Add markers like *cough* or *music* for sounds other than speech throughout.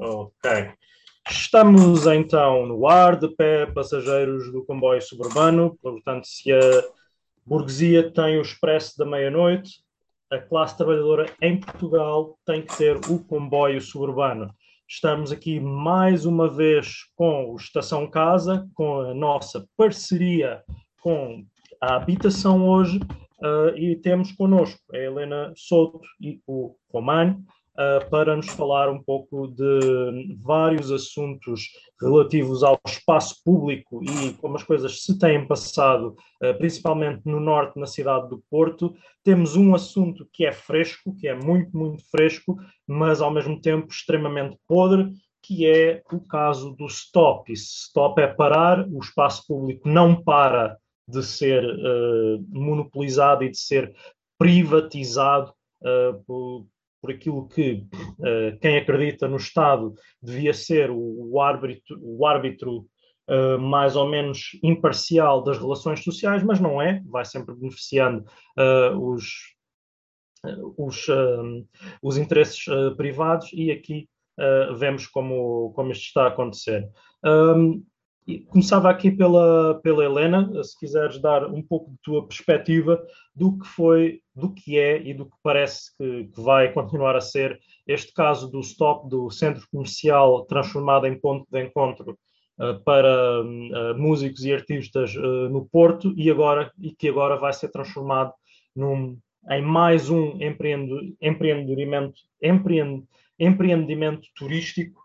Ok. Estamos então no ar, de pé, passageiros do comboio suburbano. Portanto, se a burguesia tem o expresso da meia-noite, a classe trabalhadora em Portugal tem que ter o comboio suburbano. Estamos aqui mais uma vez com o Estação Casa, com a nossa parceria com a habitação hoje, uh, e temos connosco a Helena Souto e o Romano uh, para nos falar um pouco de vários assuntos relativos ao espaço público e como as coisas se têm passado, uh, principalmente no norte, na cidade do Porto. Temos um assunto que é fresco, que é muito, muito fresco, mas ao mesmo tempo extremamente podre, que é o caso do stop. E stop é parar, o espaço público não para de ser uh, monopolizado e de ser privatizado uh, por, por aquilo que uh, quem acredita no Estado devia ser o, o árbitro, o árbitro uh, mais ou menos imparcial das relações sociais, mas não é, vai sempre beneficiando uh, os, os, os interesses privados e aqui vemos como, como isto está a acontecer. Um, Começava aqui pela, pela Helena, se quiseres dar um pouco de tua perspectiva do que foi, do que é e do que parece que, que vai continuar a ser este caso do stop do centro comercial transformado em ponto de encontro uh, para uh, músicos e artistas uh, no Porto e agora e que agora vai ser transformado num, em mais um empreendimento, empreend, empreendimento turístico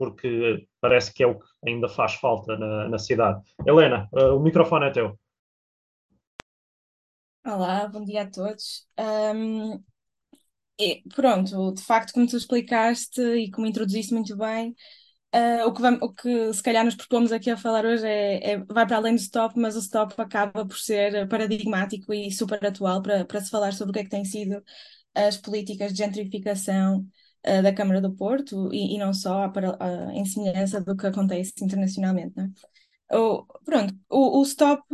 porque parece que é o que ainda faz falta na, na cidade. Helena, uh, o microfone é teu. Olá, bom dia a todos. Um, e, pronto, de facto, como tu explicaste e como introduziste muito bem, uh, o, que vamos, o que se calhar nos propomos aqui a falar hoje é, é, vai para além do stop, mas o stop acaba por ser paradigmático e super atual para, para se falar sobre o que é que têm sido as políticas de gentrificação uh, da Câmara do Porto e, e não só para, uh, em semelhança do que acontece internacionalmente. Né? O, pronto, o, o, Stop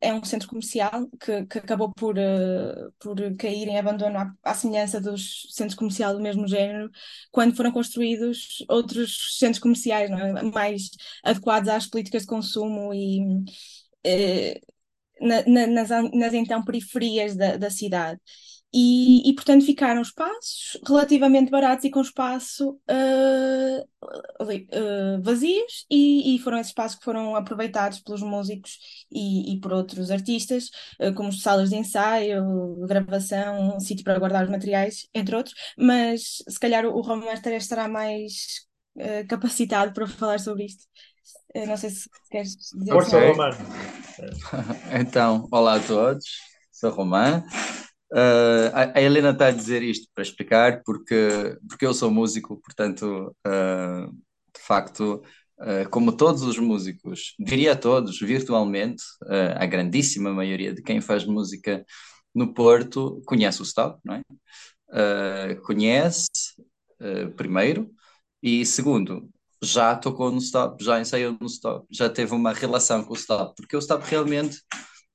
é um centro comercial que, que acabou por, uh, por cair em abandono à, à, semelhança dos centros comerciais do mesmo género, quando foram construídos outros centros comerciais é? mais adequados às políticas de consumo e uh, na, na, nas, nas então periferias da, da cidade. E, e, portanto ficaram espaços relativamente baratos e com espaço uh, uh, vazios e, e, foram esses espaços que foram aproveitados pelos músicos e, e por outros artistas, uh, como salas de ensaio, gravação, um sítio para guardar os materiais, entre outros, mas se calhar o Romer estará mais capacitado para falar sobre isto. não sei se queres dizer Força, Romano. *laughs* então, olá a todos, sou Romano. Uh, a, Helena está a dizer isto para explicar, porque, porque eu sou músico, portanto, uh, de facto, uh, como todos os músicos, diria todos, virtualmente, a grandíssima maioria de quem faz música no Porto conhece o Stop, não é? conhece, primeiro, e segundo, já tocou no Stop, já ensaiou no Stop, já teve uma relação com o Stop, porque o Stop realmente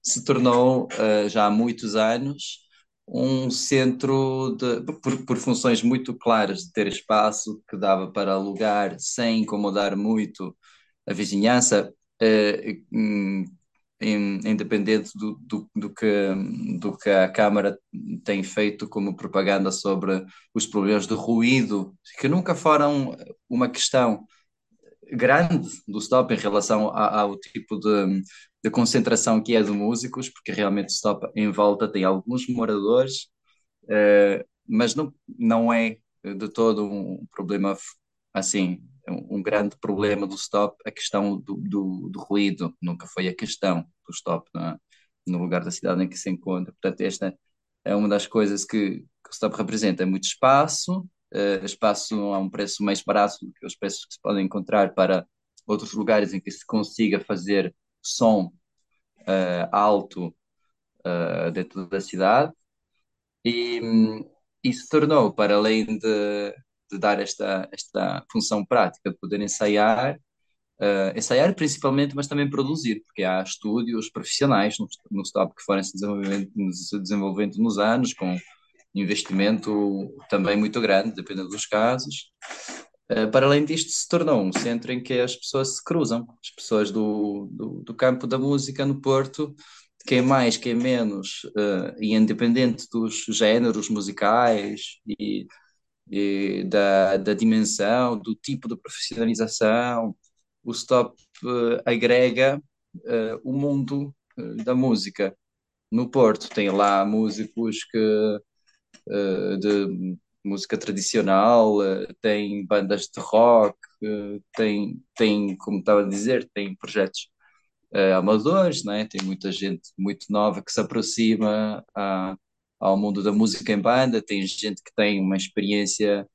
se tornou, já há muitos anos, um centro de, por, por, funções muito claras de ter espaço que dava para alugar sem incomodar muito a vizinhança, eh, independente do, do, do, que, do que a Câmara tem feito como propaganda sobre os problemas de ruído, que nunca foram uma questão grande do stop em relação ao, ao tipo de, de concentração que é de músicos, porque realmente Stop em volta tem alguns moradores, uh, mas não, não é de todo um problema assim, um grande problema do Stop, a questão do, do, do ruído, nunca foi a questão do Stop é? no lugar da cidade em que se encontra. Portanto, esta é uma das coisas que, que o Stop representa, é muito espaço, uh, espaço a um preço mais barato do que os preços que se podem encontrar para outros lugares em que se consiga fazer som uh, alto uh, dentro da cidade e isso tornou, para além de, de dar esta, esta função prática de poder ensaiar, uh, ensaiar principalmente, mas também produzir, porque há estúdios profissionais no, no stop que foram se desenvolvendo, se desenvolvendo nos anos, com investimento também muito grande, dependendo dos casos. Uh, para além disto, se tornou um centro em que as pessoas se cruzam, as pessoas do, do, do campo da música no Porto, quem mais, quem menos, uh, e independente dos géneros musicais e, e da, da dimensão, do tipo de profissionalização, o Stop uh, agrega o mundo da música no Porto. Tem lá músicos que, uh, de música tradicional, uh, tem bandas de rock, uh, tem, tem, como estava a dizer, tem projetos amadores, né? tem muita gente muito nova que se aproxima a, ao mundo da música em banda, tem gente que tem uma experiência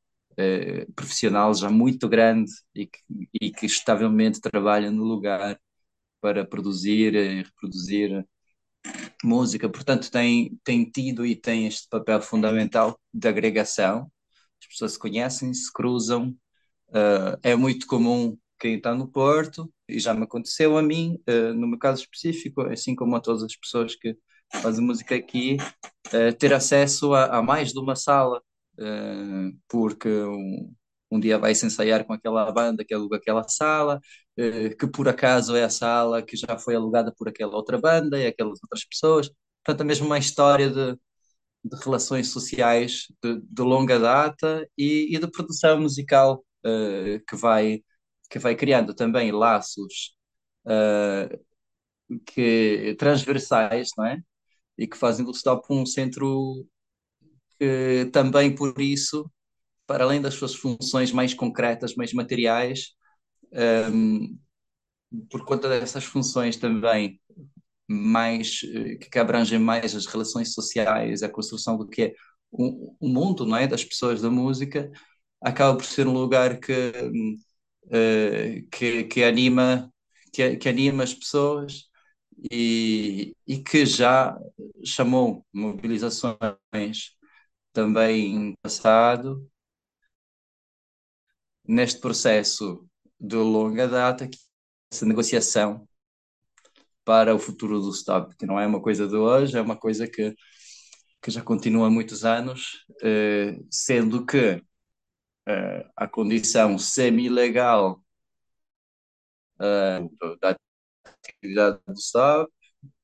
profissional já muito grande e que, e que estavelmente trabalha no lugar para produzir e reproduzir música, portanto, tem, tem tido e tem este papel fundamental de agregação. As pessoas se conhecem, se cruzam. Uh, é muito comum quem está no Porto, e já me aconteceu a mim, uh, no meu caso específico, assim como a todas as pessoas que fazem música aqui, uh, ter acesso a, a, mais de uma sala, porque um, um dia vai-se ensaiar com aquela banda que aluga aquela sala, eh, que por acaso é a sala que já foi alugada por aquela outra banda e aquelas outras pessoas. Portanto, é mesmo uma história de, de relações sociais de, de longa data e, e, de produção musical uh, que, vai, que vai criando também laços uh, que, transversais, não é? E que fazem do Stop um centro que também por isso, para além das suas funções mais concretas, mais materiais, um, por conta dessas funções também mais eh, que abrangem mais as relações sociais, a construção do que é o, o mundo, não é, das pessoas da música, acaba por ser um lugar que uh, que, que anima que, que anima as pessoas e, e que já chamou mobilizações também em passado neste processo de longa data, essa negociação para o futuro do Stop, que não é uma coisa de hoje, é uma coisa que, que já continua há muitos anos, eh, sendo que eh, a condição semi-legal eh, da atividade do Stop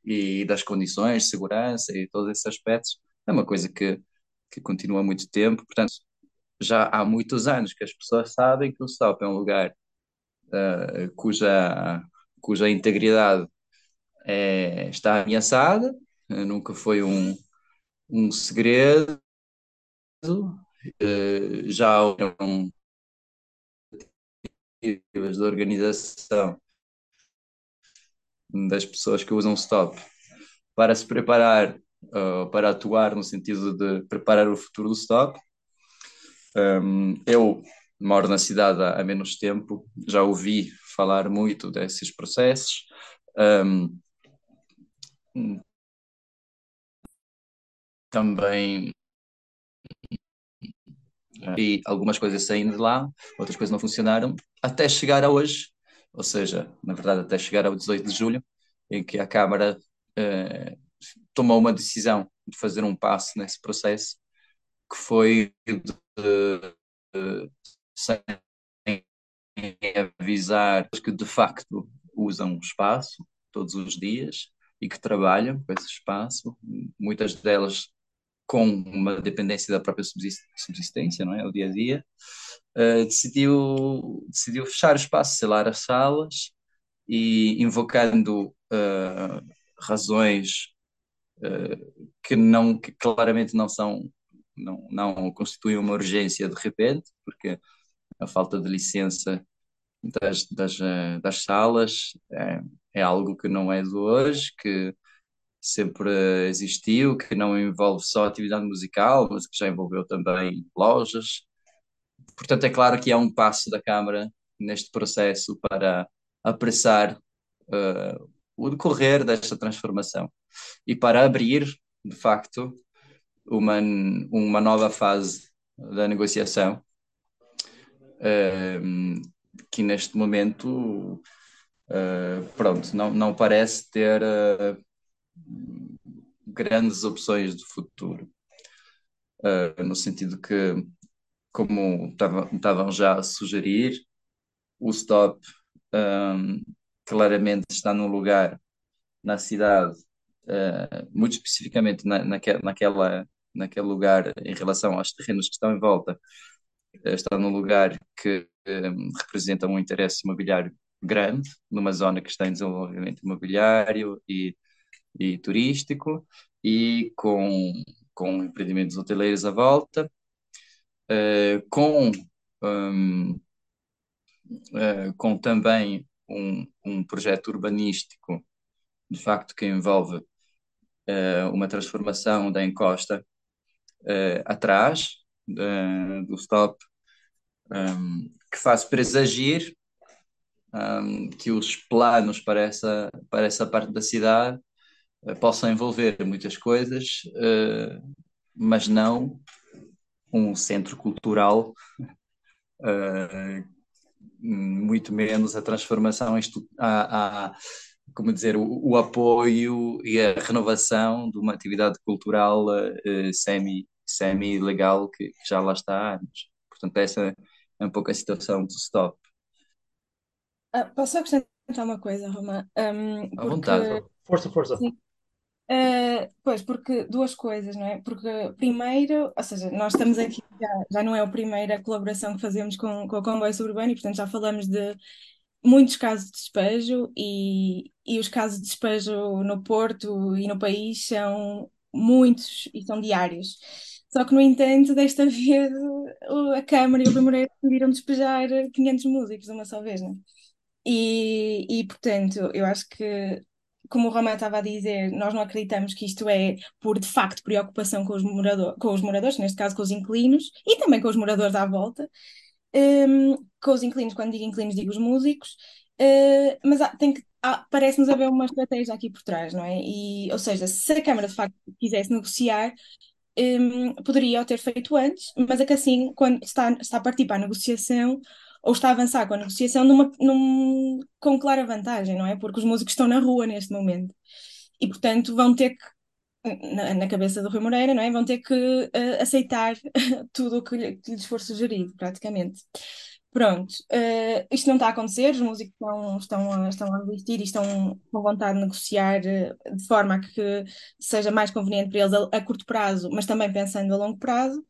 e das condições de segurança e todos esses aspectos é uma coisa que, que continua há muito tempo, portanto já há muitos anos que as pessoas sabem que o Stop é um lugar uh, cuja, cuja integridade é, está ameaçada, uh, nunca foi um, um segredo, uh, já houveram de organização das pessoas que usam stop para se preparar, para atuar no sentido de preparar o futuro do stop. Um, eu moro na cidade há, menos tempo, já ouvi falar muito desses processos. Um, também e algumas coisas saindo de lá, outras coisas não funcionaram, até chegar a hoje, ou seja, na verdade, até chegar ao 18 de julho, em que a Câmara eh, tomou uma decisão de fazer um passo nesse processo, que foi sem avisar que de facto usam o espaço todos os dias e que trabalham com esse espaço, muitas delas com uma dependência da própria subsistência, não é? O dia a dia, uh, decidiu, decidiu fechar o espaço, selar as salas e invocando uh, razões uh, que não que claramente não são não, não constituem uma urgência de repente, porque a falta de licença das, das, eh, das salas é, é algo que não é de hoje, que sempre existiu, que não envolve só atividade musical, mas que já envolveu também lojas. Portanto, é claro que há um passo da Câmara neste processo para apressar uh, o decorrer desta transformação e para abrir, de facto, uma, uma nova fase da negociação que neste momento uh, pronto, não, não parece ter uh, grandes opções de futuro. uh, no sentido que, como estavam já a sugerir, o stop um, claramente está num lugar na cidade, uh, muito especificamente na, naque, naquela, naquele lugar em relação aos terrenos que estão em volta, uh, está num lugar que um, representa um interesse imobiliário grande, numa zona que está em desenvolvimento imobiliário e, e turístico, e com, com empreendimentos hoteleiros à volta, uh, com, um, uh, com também um, um projeto urbanístico, de facto, que envolve uma transformação da encosta atrás do stop, um, que faz presagir um, que os planos para essa, para essa parte da cidade possam envolver muitas coisas, mas não um centro cultural, muito menos a transformação, a, como dizer, o, o, apoio e a renovação de uma atividade cultural semi, semi-legal que, que já lá está há anos. Portanto, essa é um pouco a situação do stop. Ah, posso acrescentar uma coisa, Roma? Um, À vontade. Força, força. Sim. Uh, pois, porque duas coisas, não é? Porque, primeiro, ou seja, nós estamos aqui, já, já não é a primeira colaboração que fazemos com, com o Comboio Suburbano e, portanto, já falamos de muitos casos de despejo e, e os casos de despejo no Porto e no país são muitos e são diários. Só que, no entanto, desta *laughs* vez a Câmara e o Primeiro decidiram despejar 500 músicos de uma só vez, não é? E, e portanto, eu acho que, como o Romão estava a dizer, nós não acreditamos que isto é por de facto preocupação com os, morador, com os moradores, neste caso com os inquilinos, e também com os moradores à volta. Um, com os inquilinos, quando digo inquilinos, digo os músicos, uh, mas tem que, parece-nos haver uma estratégia aqui por trás, não é? E, ou seja, se a Câmara de facto quisesse negociar, um, poderia o ter feito antes, mas é que assim, quando está, está a partir para a negociação, ou está a avançar com a negociação numa, num, com clara vantagem, não é? Porque os músicos estão na rua neste momento e, portanto, vão ter que, na, na cabeça do Rui Moreira, não é? Vão ter que uh, aceitar *laughs* tudo o que, que lhes for sugerido, praticamente. Pronto, uh, isto não está a acontecer, os músicos estão, estão, a, estão a resistir e estão com vontade de negociar uh, de forma a que seja mais conveniente para eles a, a, curto prazo, mas também pensando a longo prazo.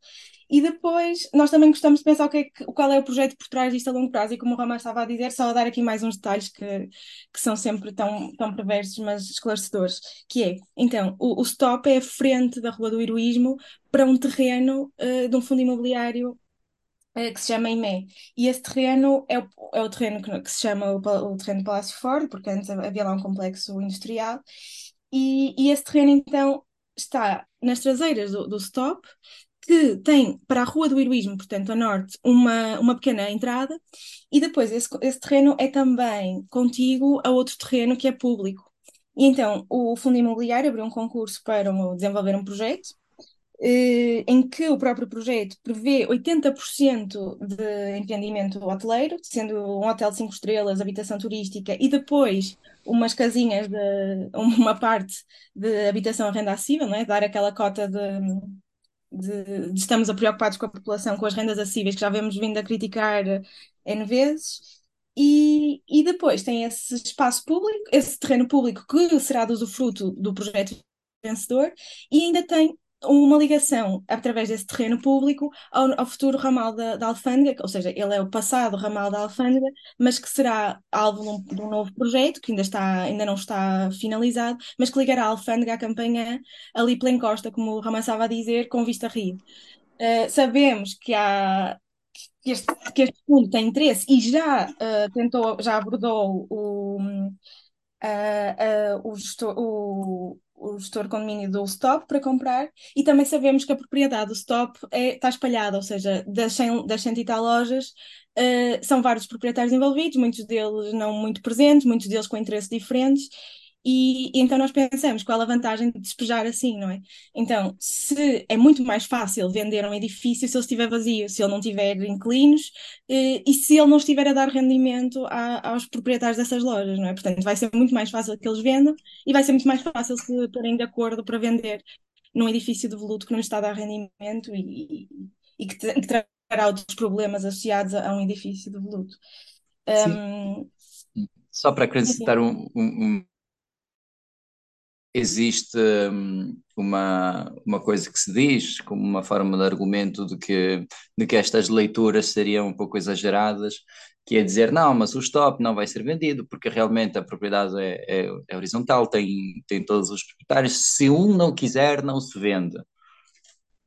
E depois, nós também gostamos de pensar o que é que, qual é o projeto por trás disto a longo prazo, e como o Romar estava a dizer, só a dar aqui mais uns detalhes que, que são sempre tão, tão perversos, mas esclarecedores, que é, então, o, o stop é a frente da Rua do Heroísmo para um terreno uh, de um fundo imobiliário uh, que se chama IME. E esse terreno é o, é o terreno que, que se chama o, o terreno Palácio Ford, porque antes havia lá um complexo industrial, e, e esse terreno, então, está nas traseiras do, do stop, que tem para a Rua do Heroísmo, portanto, a norte, uma, uma pequena entrada, e depois esse, esse terreno é também contíguo a outro terreno que é público. E então o Fundo Imobiliário abriu um concurso para desenvolver um projeto, eh, em que o próprio projeto prevê 80% de empreendimento hoteleiro, sendo um hotel de 5 estrelas, habitação turística, e depois umas casinhas, de, uma parte de habitação a renda acessível, não é? dar aquela cota de de, de estamos preocupados com a população, com as rendas acessíveis, que já vemos vindo a criticar N vezes. E, e depois tem esse espaço público, esse terreno público que será do usufruto do projeto vencedor, e ainda tem uma ligação através desse terreno público ao, ao futuro ramal da, da, Alfândega, ou seja, ele é o passado ramal da Alfândega, mas que será alvo de um, de um, novo projeto que ainda, está, ainda não está finalizado, mas que ligará a Alfândega à campanha ali pela encosta, como o Ramal estava a dizer, com vista a Rio. Uh, sabemos que há que este, que este fundo tem interesse e já uh, tentou, já abordou o, uh, o, gestor, o o gestor condomínio do stop para comprar e também sabemos que a propriedade do stop é, está espalhada, ou seja, das 100, das 100 e tal lojas uh, são vários proprietários envolvidos, muitos deles não muito presentes, muitos deles com interesses diferentes e, e, então nós pensamos qual a vantagem de despejar assim, não é? Então, se é muito mais fácil vender um edifício se ele estiver vazio, se ele não tiver inquilinos eh, e se ele não estiver a dar rendimento a, aos proprietários dessas lojas, não é? Portanto, vai ser muito mais fácil que eles vendam e vai ser muito mais fácil se porem de acordo para vender num edifício de voluto que não está a dar rendimento e, e que, que trará outros problemas associados a, a um edifício de voluto. Um, Só para acrescentar um, um, existe hum, uma, uma coisa que se diz como uma forma de argumento de que, de que estas leituras seriam um pouco exageradas, que é dizer, não, mas o stop não vai ser vendido porque realmente a propriedade é, é, é horizontal, tem, tem todos os proprietários, se um não quiser, não se vende.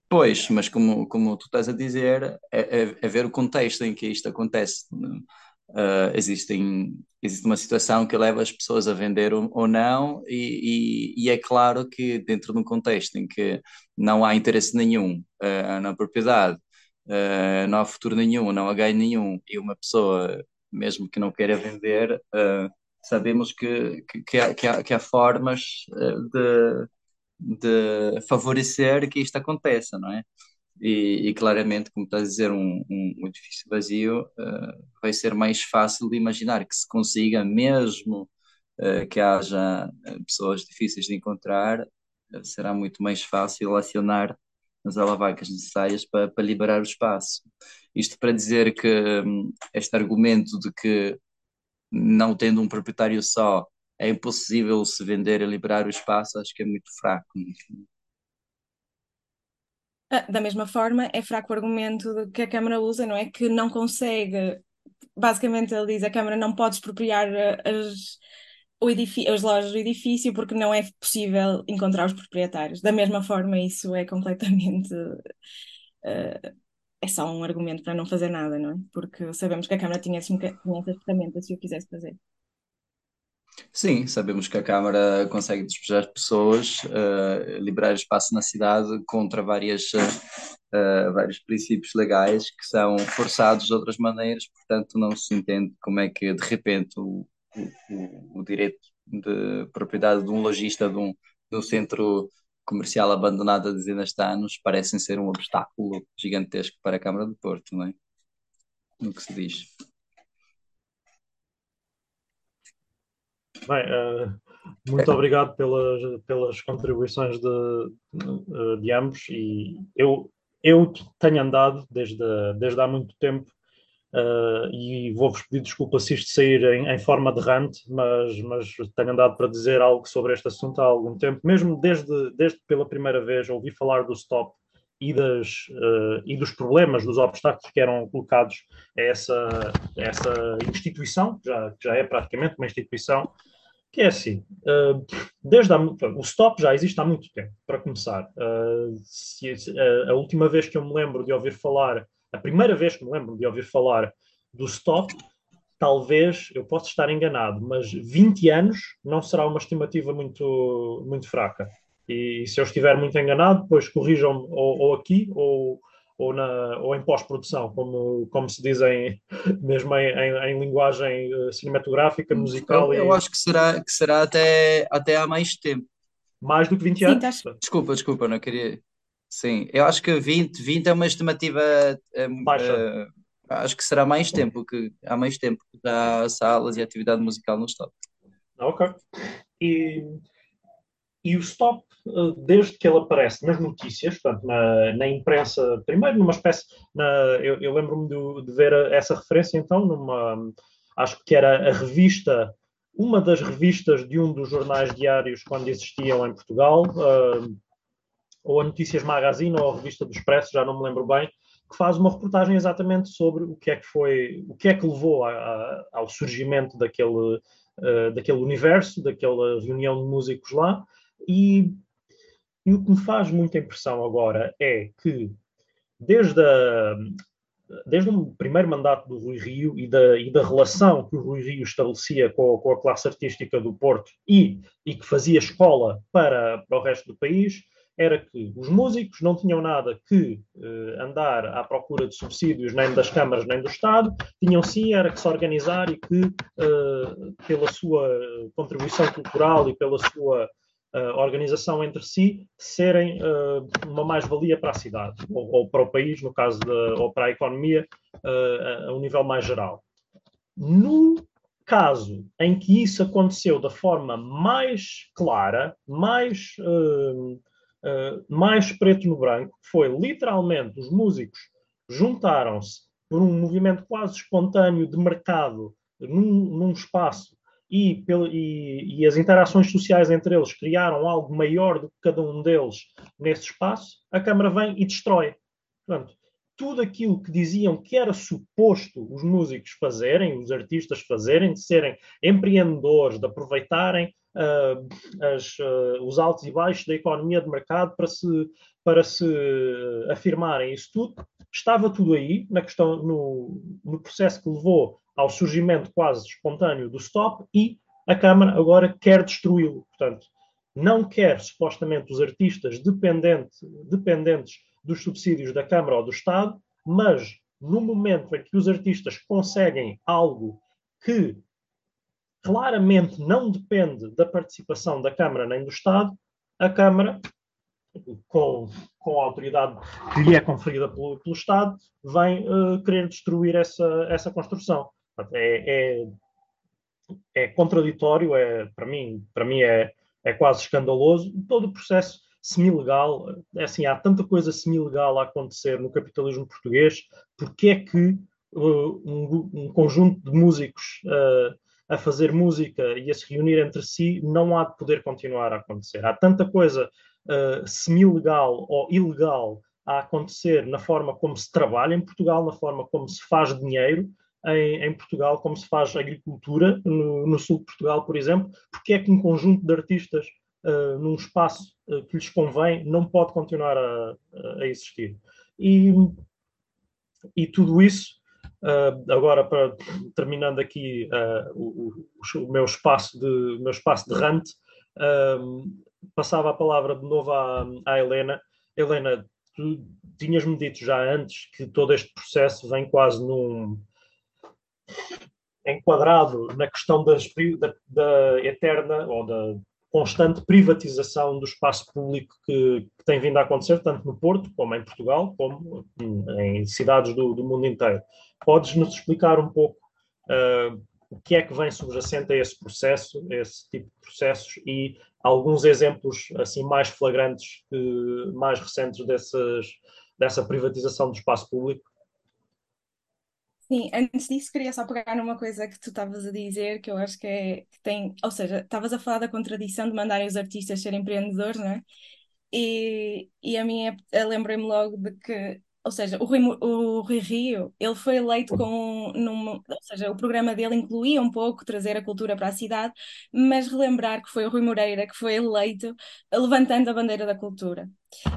Pois, mas como, como tu estás a dizer, é, é, é ver o contexto em que isto acontece. Uh, existem, existe uma situação que leva as pessoas a vender ou, não, e, e, e, é claro que dentro de um contexto em que não há interesse nenhum uh, na propriedade, uh, não há futuro nenhum, não há ganho nenhum, e uma pessoa, mesmo que não queira vender, sabemos que, que, que, há, que, há, que há formas de, de favorecer que isto aconteça, não é? E, e, claramente, como estás a dizer, um, um edifício vazio uh, vai ser mais fácil de imaginar que se consiga, mesmo uh, que haja eh, pessoas difíceis de encontrar, uh, será muito mais fácil acionar as alavancas necessárias para, para liberar o espaço. Isto para dizer que um, este argumento de que não tendo um proprietário só é impossível se vender e liberar o espaço, acho que é muito fraco. Ah, da mesma forma, é fraco o argumento que a Câmara usa, não é? Que não consegue, basicamente ele diz a Câmara não pode expropriar ah, as, o as lojas do edifício porque não é possível encontrar os proprietários. Da mesma forma, isso é completamente. Uh, é só um argumento para não fazer nada, não é? Porque sabemos que a Câmara tinha, tinha essas ferramentas se o quisesse fazer. Sim, sabemos que a Câmara consegue despejar pessoas, uh, liberar espaço na cidade contra várias, uh, vários princípios legais que são forçados de outras maneiras, portanto não se entende como é que de repente o, o, o direito de propriedade de um lojista de um, de um centro comercial abandonado há dezenas de anos parecem ser um obstáculo gigantesco para a Câmara de Porto, não é? No que se diz. Bem, uh, muito obrigado pelas, pelas contribuições de, de, de, ambos e eu, eu tenho andado desde, desde há muito tempo uh, e vou-vos pedir desculpa se isto sair em, em forma de rant, mas, mas tenho andado para dizer algo sobre este assunto há algum tempo, mesmo desde, desde pela primeira vez ouvi falar do stop e, das, uh, e dos problemas, dos obstáculos que eram colocados a essa, a essa instituição, já, já é praticamente uma instituição, que é assim, uh, desde há, o stop já existe há muito tempo, para começar. Uh, se, uh, a última vez que eu me lembro de ouvir falar, a primeira vez que me lembro de ouvir falar do stop, talvez, eu possa estar enganado, mas 20 anos não será uma estimativa muito, muito fraca. E se eu estiver muito enganado, depois corrijam-me ou, ou aqui ou ou, na, ou em pós-produção, como, como se diz em, *laughs* mesmo em, em, em linguagem eh, cinematográfica, musical. Eu, eu acho que será, que será até, até há mais tempo. Mais do que 20 anos? Sim, desculpa, desculpa, não queria. Sim, eu acho que 20, 20 é uma estimativa. Uh, acho que será mais tempo, que há mais tempo que há salas e atividade musical no Estado. Ok. E e o stop, eh, desde que ele aparece nas notícias, portanto, na, na imprensa, primeiro numa espécie. Na, eu, eu lembro-me de, de, ver essa referência, então, numa. Acho que era a revista, uma das revistas de um dos jornais diários quando existiam em Portugal, uh, ou a Notícias Magazine, ou a revista do Expresso, já não me lembro bem, que faz uma reportagem exatamente sobre o que é que foi, o que é que levou a, a, ao surgimento daquele, uh, daquele universo, daquela reunião de músicos lá, e, e o que me faz muita impressão agora é que, desde, a, desde o primeiro mandato do Rui Rio e da, e da relação que o Rui Rio estabelecia com, com a classe artística do Porto e, e que fazia escola para, para o resto do país, era que os músicos não tinham nada que eh, andar à procura de subsídios nem das câmaras nem do Estado, tinham sim era que se organizar e que, eh, pela sua contribuição cultural e pela sua uh, organização entre si serem uh, uma mais-valia para a cidade ou, ou, para o país, no caso, de, ou para a economia, uh, a um nível mais geral. No caso em que isso aconteceu da forma mais clara, mais uh, mais preto no branco, foi literalmente os músicos juntaram-se por um movimento quase espontâneo de mercado num, num espaço e, e, e, as interações sociais entre eles criaram algo maior do que cada um deles nesse espaço, a Câmara vem e destrói. Portanto, tudo aquilo que diziam que era suposto os músicos fazerem, os artistas fazerem, de serem empreendedores, de aproveitarem uh, as, uh, os altos e baixos da economia de mercado para se, para se afirmarem isso tudo, estava tudo aí na questão, no, no processo que levou ao surgimento quase espontâneo do stop e a Câmara agora quer destruí-lo. Portanto, não quer supostamente os artistas dependente, dependentes dos subsídios da Câmara ou do Estado, mas no momento em que os artistas conseguem algo que claramente não depende da participação da Câmara nem do Estado, a Câmara, com, com a autoridade que lhe é conferida pelo, pelo Estado, vem uh, querer destruir essa, essa construção. É, é, é, contraditório, é, para mim, para mim é, é quase escandaloso. Todo o processo semi-legal, é assim, há tanta coisa semi-legal a acontecer no capitalismo português, porque é que uh, um, um, conjunto de músicos uh, a fazer música e a se reunir entre si não há de poder continuar a acontecer. Há tanta coisa uh, semi-legal ou ilegal a acontecer na forma como se trabalha em Portugal, na forma como se faz dinheiro, em, em, Portugal, como se faz agricultura no, no, sul de Portugal, por exemplo, porque é que um conjunto de artistas uh, num espaço uh, que lhes convém não pode continuar a, a existir. E, e, tudo isso, uh, agora para, terminando aqui o, o, meu espaço de, meu espaço de rant, passava a palavra de novo à, à Helena. Helena, tu tinhas-me dito já antes que todo este processo vem quase num enquadrado na questão das, da, da, eterna ou da constante privatização do espaço público que, que, tem vindo a acontecer, tanto no Porto, como em Portugal, como em cidades do, do mundo inteiro. Podes-nos explicar um pouco uh, o que é que vem subjacente a esse processo, a esse tipo de processos e alguns exemplos assim mais flagrantes, mais recentes dessas, dessa privatização do espaço público? Sim, antes disso queria só pegar numa coisa que tu estavas a dizer, que eu acho que, é, que tem, ou seja, estavas a falar da contradição de mandarem os artistas serem empreendedores, não é? E, e a minha, lembrei-me logo de que ou seja, o Rui, o Rui Rio, ele foi eleito com, numa, ou seja, o programa dele incluía um pouco trazer a cultura para a cidade, mas relembrar que foi o Rui Moreira que foi eleito levantando a bandeira da cultura.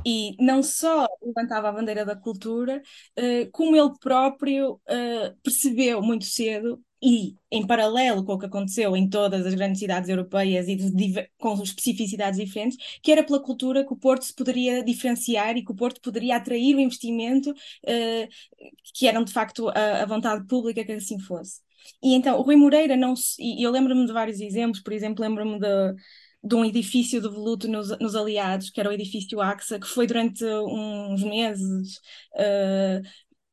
E não só levantava a bandeira da cultura, uh, como ele próprio uh, percebeu muito cedo e em paralelo com o que aconteceu em todas as grandes cidades europeias e de, com especificidades diferentes, que era pela cultura que o Porto se poderia diferenciar e que o Porto poderia atrair o investimento, uh, que eram de facto a, a, vontade pública que assim fosse. E então o Rui Moreira não e eu lembro-me de vários exemplos, por exemplo, lembro-me de de um edifício de voluto nos, nos, Aliados, que era o edifício AXA, que foi durante uns meses uh,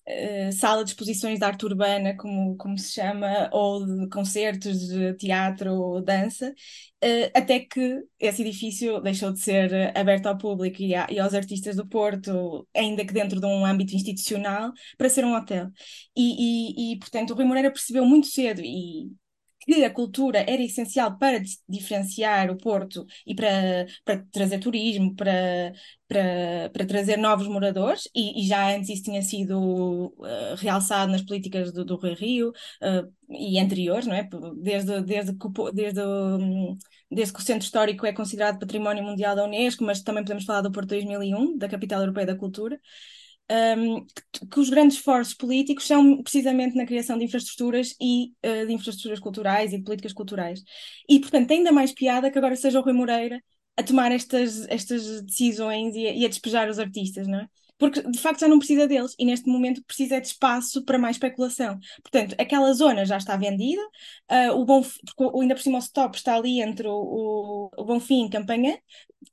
eh, sala de exposições de arte urbana, como, como se chama, ou de concertos de teatro ou dança, uh, até que esse edifício deixou de ser aberto ao público e, a, e, aos artistas do Porto, ainda que dentro de um âmbito institucional, para ser um hotel. E, e, e portanto, o Rui Moreira percebeu muito cedo, e que a cultura era essencial para diferenciar o Porto e para, para trazer turismo, para, para, para trazer novos moradores, e, e já antes isso tinha sido uh, realçado nas políticas do, do Rio uh, e anteriores, não é? Desde, desde, que, desde, desde que o centro histórico é considerado Património Mundial da Unesco, mas também podemos falar do Porto 2001, da Capital Europeia da Cultura um, que, que, os grandes esforços políticos são precisamente na criação de infraestruturas e uh, de infraestruturas culturais e de políticas culturais. E, portanto, ainda mais piada que agora seja o Rui Moreira a tomar estas, estas decisões e a, e a despejar os artistas, não é? Porque de facto já não precisa deles e neste momento precisa de espaço para mais especulação. Portanto, aquela zona já está vendida, uh, o bom, porque ainda por cima o stop está ali entre o, o, o Bonfim e Campanhã.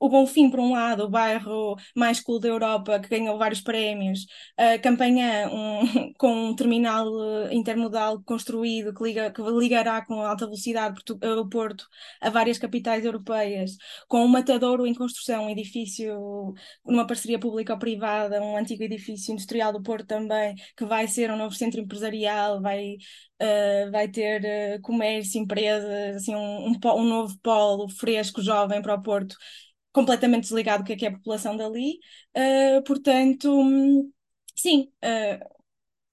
O Bonfim, por um lado, o bairro mais cool da Europa, que ganhou vários prémios, uh, Campanhã, um, *laughs* com um terminal uh, intermodal construído que, liga, que ligará com alta velocidade o Porto a várias capitais europeias, com um matadouro em construção, um edifício numa parceria um antigo edifício industrial do Porto também, que vai ser um novo centro empresarial, vai, uh, vai ter uh, comércio, empresas, assim, um, um, um, novo polo fresco, jovem para o Porto, completamente desligado do que é, que é a população dali. Uh, portanto, sim,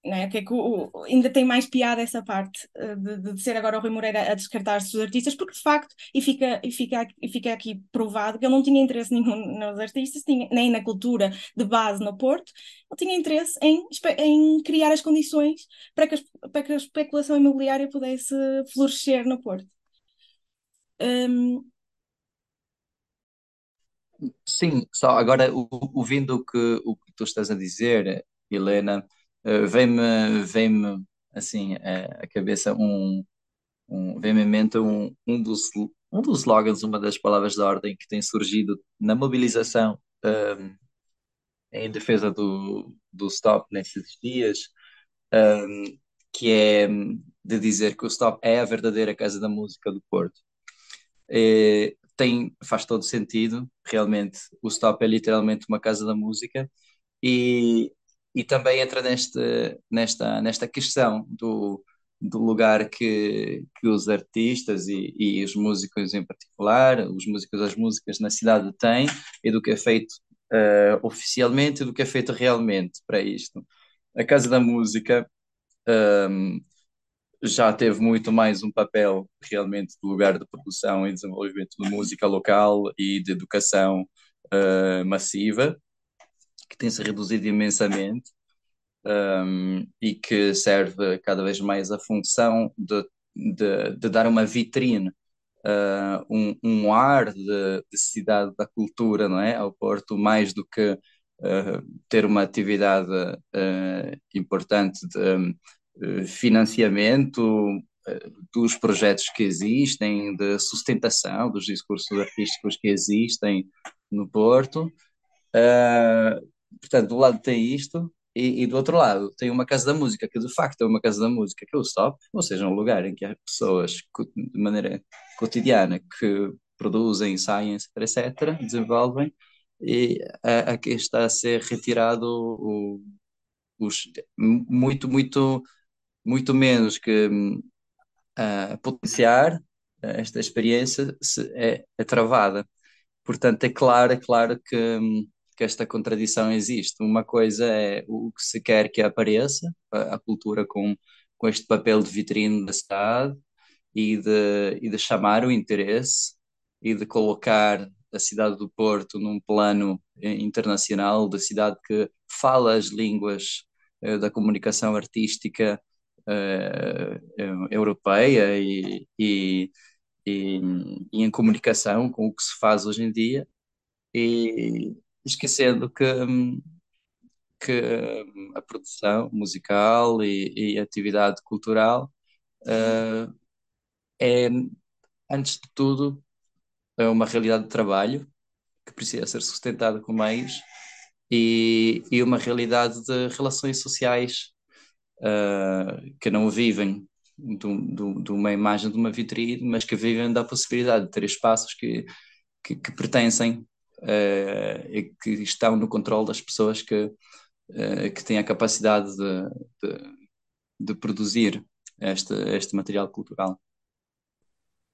é? Que é que o, ainda tem mais piada essa parte uh, de, de, ser agora o Rui Moreira a descartar-se dos artistas, porque de facto, e fica, e, fica, e fica aqui provado que ele não tinha interesse nenhum nos artistas, tinha, nem na cultura de base no Porto, ele tinha interesse em, em criar as condições para que, para que a especulação imobiliária pudesse florescer no Porto. Um... Sim, só agora ouvindo o que, o que tu estás a dizer, Helena vem-me vem-me assim à cabeça um, um vem-me em mente um, um dos um dos slogans, uma das palavras da ordem que tem surgido na mobilização um, ehm, em defesa do, do stop nesses dias, um, ehm, que é de dizer que o stop é a verdadeira casa da música do Porto. E tem, faz todo sentido, realmente, o stop é literalmente uma casa da música e e também entra neste, nesta, nesta questão do, do lugar que, que os artistas e, e os músicos em particular, os músicos das músicas na cidade têm e do que é feito uh, oficialmente e do que é feito realmente para isto. A Casa da Música um, ehm, já teve muito mais um papel realmente de lugar de produção e desenvolvimento de música local e de educação uh, massiva que tem se reduzido imensamente um, e que serve cada vez mais a função de, de, de dar uma vitrine, uh, um, um ar de, de, cidade da cultura não é? ao Porto, mais do que uh, ter uma atividade uh, importante de financiamento dos projetos que existem, de sustentação dos discursos artísticos que existem no Porto. Uh, portanto, do lado tem isto, e, e, do outro lado tem uma casa da música, que de facto é uma casa da música, que é o Stop, ou seja, um lugar em que há pessoas de maneira cotidiana que produzem, saem, etc, etc, desenvolvem, e aqui está a ser retirado o, os, muito, muito, muito menos que uh, potenciar esta experiência se, é, é travada. Portanto, é claro, é claro que que esta contradição existe. Uma coisa é o que se quer que apareça, a, cultura com, com este papel de vitrine da cidade e de, e de chamar o interesse e de colocar a cidade do Porto num plano eh, internacional, da cidade que fala as línguas eh, da comunicação artística eh, europeia e, e, e, e, em comunicação com o que se faz hoje em dia. E, esquecendo que, que a produção musical e, e atividade cultural uh, é, antes de tudo, é uma realidade de trabalho que precisa ser sustentada com meios e, e uma realidade de relações sociais uh, que não vivem de, uma imagem de uma vitrine, mas que vivem da possibilidade de ter espaços que, que, que pertencem e que estão no controle das pessoas que, uh, que têm a capacidade de, de, de produzir este, este material cultural.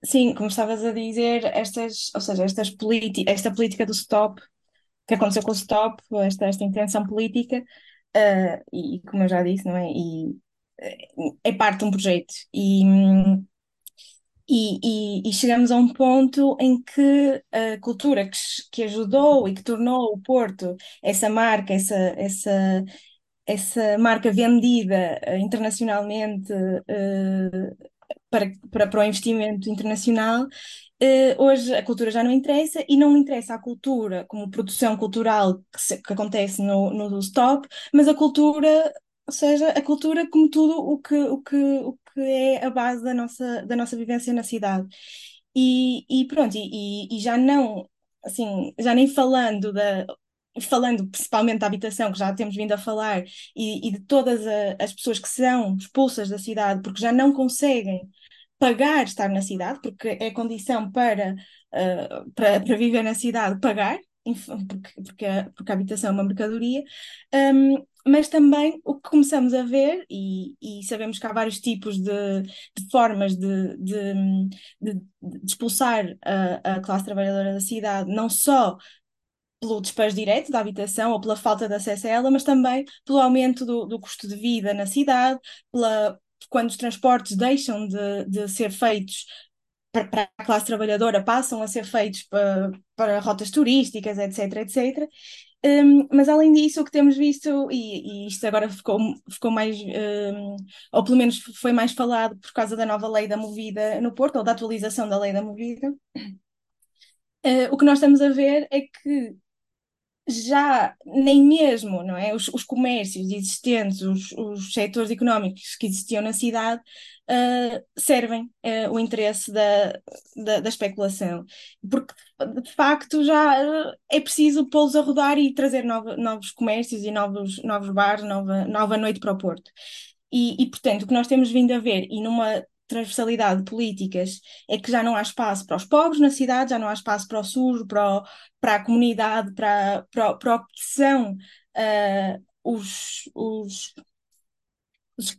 Sim, como estavas a dizer, estas, ou seja, estas esta política do stop, que aconteceu com o stop, esta, esta intenção política, uh, e como eu já disse, não é? E é parte de um projeto. E, e, e, e, chegamos a um ponto em que a cultura que, que ajudou e que tornou o Porto essa marca, essa, essa, essa marca vendida uh, internacionalmente uh, para, para, para o investimento internacional, Uh, hoje a cultura já não interessa e não interessa a cultura como produção cultural que, se, que acontece no, no stop, mas a cultura, ou seja, a cultura como tudo o que, o que, o que é a base da nossa, da nossa vivência na cidade. E, e pronto, e, e já não, assim, já nem falando da, falando principalmente da habitação, que já temos vindo a falar, e, e de todas a, as pessoas que são expulsas da cidade porque já não conseguem pagar estar na cidade, porque é condição para, uh, para, para viver na cidade pagar, porque, porque, a, porque a habitação é uma mercadoria, um, mas também o que começamos a ver, e, e sabemos que há vários tipos de, de formas de, de, de, expulsar a, a classe trabalhadora da cidade, não só pelo despejo direto da habitação ou pela falta de acesso a ela, mas também pelo aumento do, do custo de vida na cidade, pela, quando os transportes deixam de, de ser feitos para, para a classe trabalhadora, passam a ser feitos para, para rotas turísticas, etc, etc. Um, mas além disso, o que temos visto, e, e isto agora ficou, ficou mais, um, ou pelo menos foi mais falado por causa da nova lei da movida no Porto, ou da atualização da lei da movida, uh, o que nós estamos a ver é que já nem mesmo não é, os, os comércios existentes, os, os setores económicos que existiam na cidade, uh, servem uh, o interesse da, da, da, especulação. Porque, de facto, já é preciso pô-los a rodar e trazer novo, novos comércios e novos, novos bares, nova, nova noite para o Porto. E, e, portanto, o que nós temos vindo a ver, e numa transversalidade de políticas é que já não há espaço para os pobres na cidade, já não há espaço para o sujo, para, o, para a comunidade, para, para, para o que são uh, os, os, os,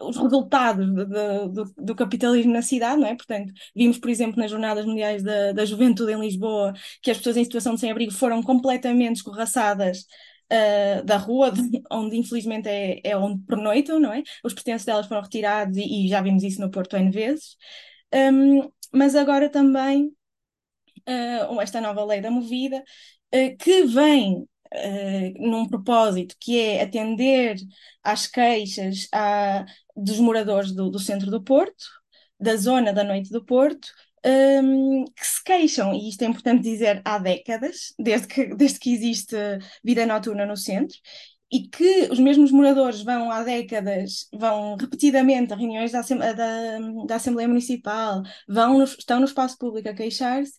os, resultados do, do, do, capitalismo na cidade, não é? Portanto, vimos, por exemplo, nas Jornadas Mundiais da, da Juventude em Lisboa, que as pessoas em situação de sem-abrigo foram completamente escorraçadas uh, da rua, *laughs* de, onde infelizmente é, é onde pernoitam, não é? Os pertences delas foram retirados e, e já vimos isso no Porto N vezes. Um, mas agora também uh, esta nova lei da movida, uh, que vem num propósito que é atender às queixas dos moradores do, do centro do Porto, da zona da noite do Porto, um, que se queixam, e isto é importante dizer, há décadas, desde que, desde que existe vida noturna no centro, e que os mesmos moradores vão há décadas, vão repetidamente a reuniões da, da, da Assembleia Municipal, vão no, estão no espaço público a queixar-se,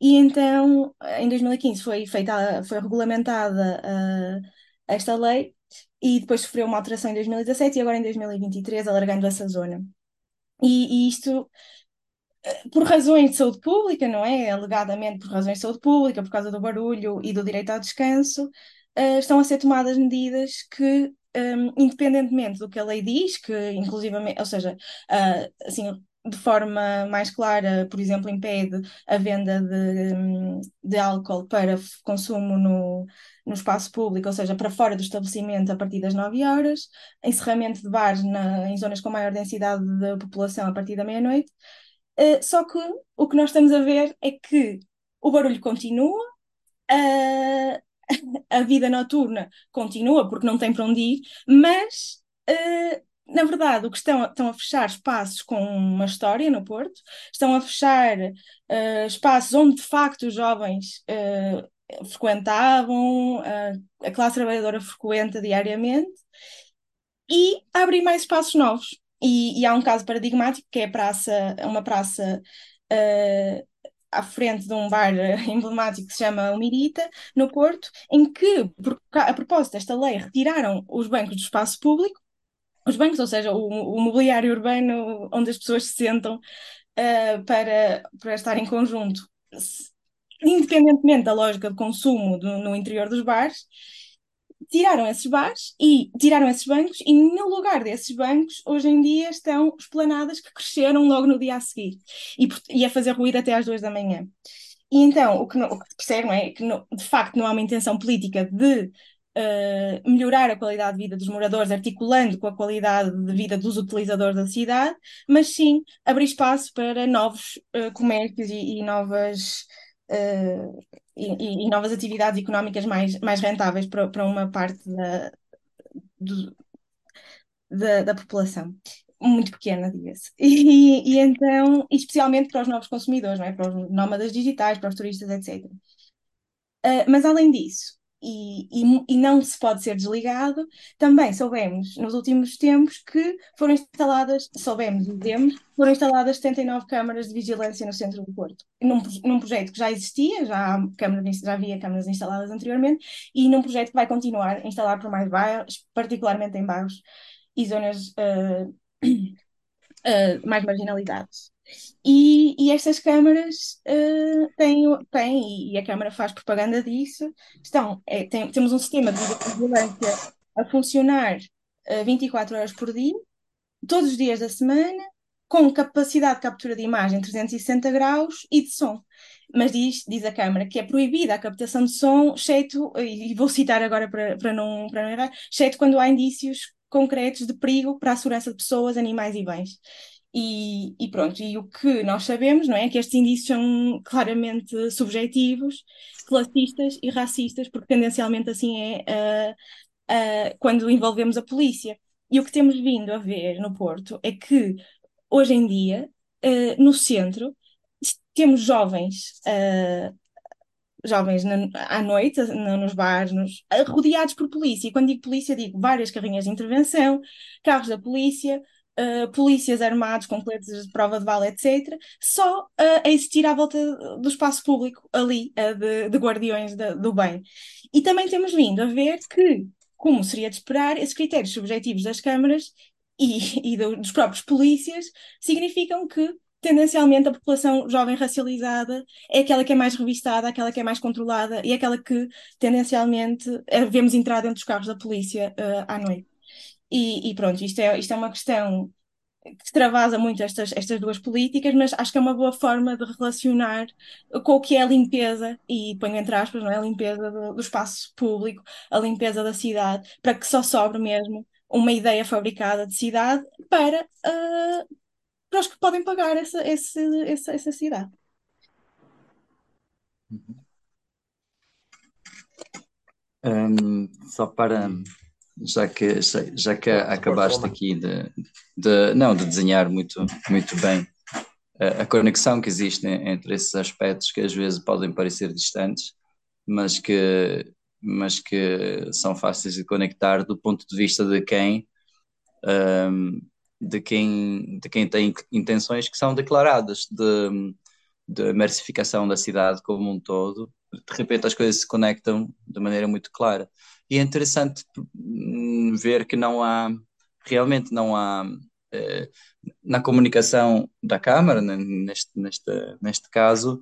e então, em 2015 foi feita, foi regulamentada uh, esta lei, e depois sofreu uma alteração em 2017 e agora em 2023, alargando essa zona. E, e isto por razões de saúde pública, não é? Alegadamente por razões de saúde pública, por causa do barulho e do direito ao descanso, uh, estão a ser tomadas medidas que, um, independentemente do que a lei diz, que inclusivamente, ou seja, uh, assim, de forma mais clara, por exemplo, impede a venda de, hum, de álcool para consumo no, no espaço público, ou seja, para fora do estabelecimento a partir das 9 horas, encerramento de bares na, em zonas com maior densidade de população a partir da meia-noite, Uh, só que o que nós estamos a ver é que o barulho continua, uh, *laughs* a vida noturna continua, porque não tem para onde ir, mas, uh, na verdade, o que estão, estão a fechar espaços com uma história no Porto, estão a fechar espaços onde de facto os jovens frequentavam, a classe trabalhadora frequenta diariamente, e abrir mais espaços novos. E, e, há um caso paradigmático que é a praça, uma praça uh, à frente de um bar *laughs* emblemático que se chama Mirita, no Porto, em que, por, a propósito desta lei, retiraram os bancos do espaço público, os bancos, ou seja, o, o mobiliário urbano onde as pessoas se sentam uh, para, para estar em conjunto, independentemente da lógica de consumo do, no interior dos bares, tiraram esses bares e tiraram esses bancos e no lugar desses bancos hoje em dia estão esplanadas que cresceram logo no dia a seguir e, e a fazer ruído até às duas da manhã. E então o que, não, o que é que não, de facto não há uma intenção política de Uh, melhorar a qualidade de vida dos moradores, articulando com a qualidade de vida dos utilizadores da cidade, mas sim abrir espaço para novos uh, comércios e, e novas uh, e, e, novas atividades económicas mais, mais rentáveis para, para uma parte da, do, da, da, população. muito pequena, diga-se. *laughs* E, e, então, especialmente para os novos consumidores, não é? para os nómadas digitais, para os turistas, etc. Uh, ah, mas além disso, e, e, e, não se pode ser desligado, também soubemos nos últimos tempos que foram instaladas, soubemos vemos, foram instaladas 79 câmaras de vigilância no centro do Porto, num, num projeto que já existia, já, câmaras, já havia câmaras instaladas anteriormente, e num projeto que vai continuar a instalar por mais bairros, particularmente em bairros e zonas uh, uh, *coughs* mais marginalizadas. E, e estas câmaras uh, têm, têm, e a Câmara faz propaganda disso, estão, é, tem, temos um sistema de vigilância a funcionar uh, 24 horas por dia, todos os dias da semana, com capacidade de captura de imagem 360 graus e de som. Mas diz, diz a Câmara que é proibida a captação de som, exceto, e vou citar agora para, para, não, para não errar, exceto quando há indícios concretos de perigo para a segurança de pessoas, animais e bens. E, e, pronto, e o que nós sabemos, não é? Que estes indícios são claramente subjetivos, classistas e racistas, porque tendencialmente assim é uh, uh, quando envolvemos a polícia. E o que temos vindo a ver no Porto é que, hoje em dia, uh, no centro, temos jovens jovens na, à noite, na, nos bares, nos, rodeados por polícia. E quando digo polícia, digo várias carrinhas de intervenção, carros da polícia, uh, polícias armados com coletes de prova de bala, etc., só uh, a existir à volta do espaço público ali, uh, de, de, guardiões de, do bem. E também temos vindo a ver que, como seria de esperar, esses critérios subjetivos das câmaras e, *laughs* e do, dos próprios polícias significam que tendencialmente a população jovem racializada é aquela que é mais revistada, aquela que é mais controlada e aquela que tendencialmente vemos entrar dentro dos carros da polícia uh, à noite. E, e, pronto, isto é, isto é uma questão que extravasa muito estas, estas duas políticas, mas acho que é uma boa forma de relacionar com o que é a limpeza, e ponho entre aspas, não é? a limpeza do, do espaço público, a limpeza da cidade, para que só sobre mesmo uma ideia fabricada de cidade para, uh, para os que podem pagar essa, essa, essa, cidade. Um, só para já que, já, já que acabaste aqui de, de, não, de desenhar muito, muito bem a, a, conexão que existe entre esses aspectos que às vezes podem parecer distantes, mas que, mas que são fáceis de conectar do ponto de vista de quem, um, de quem, de quem tem intenções que são declaradas de, de mercificação da cidade como um todo, de repente as coisas se conectam de maneira muito clara. E é interessante hum, ver que não há, realmente não há, eh, na comunicação da Câmara, neste, neste, neste caso,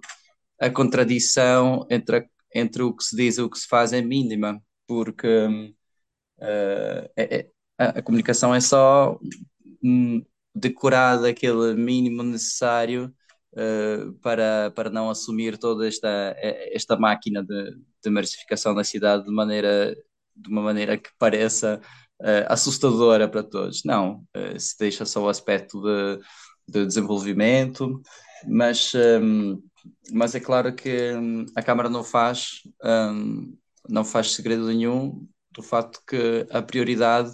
a contradição entre, a, entre o que se diz e o que se faz é mínima, porque uh, é, é, a, comunicação é só um, decorar aquele mínimo necessário uh, para, para não assumir toda esta, esta máquina de, de mercificação da cidade de maneira de uma maneira que pareça uh, assustadora para todos. Não, uh, se deixa só o aspecto de, de desenvolvimento, mas, um, ehm, mas é claro que um, a Câmara não faz, um, não faz segredo nenhum do facto que a prioridade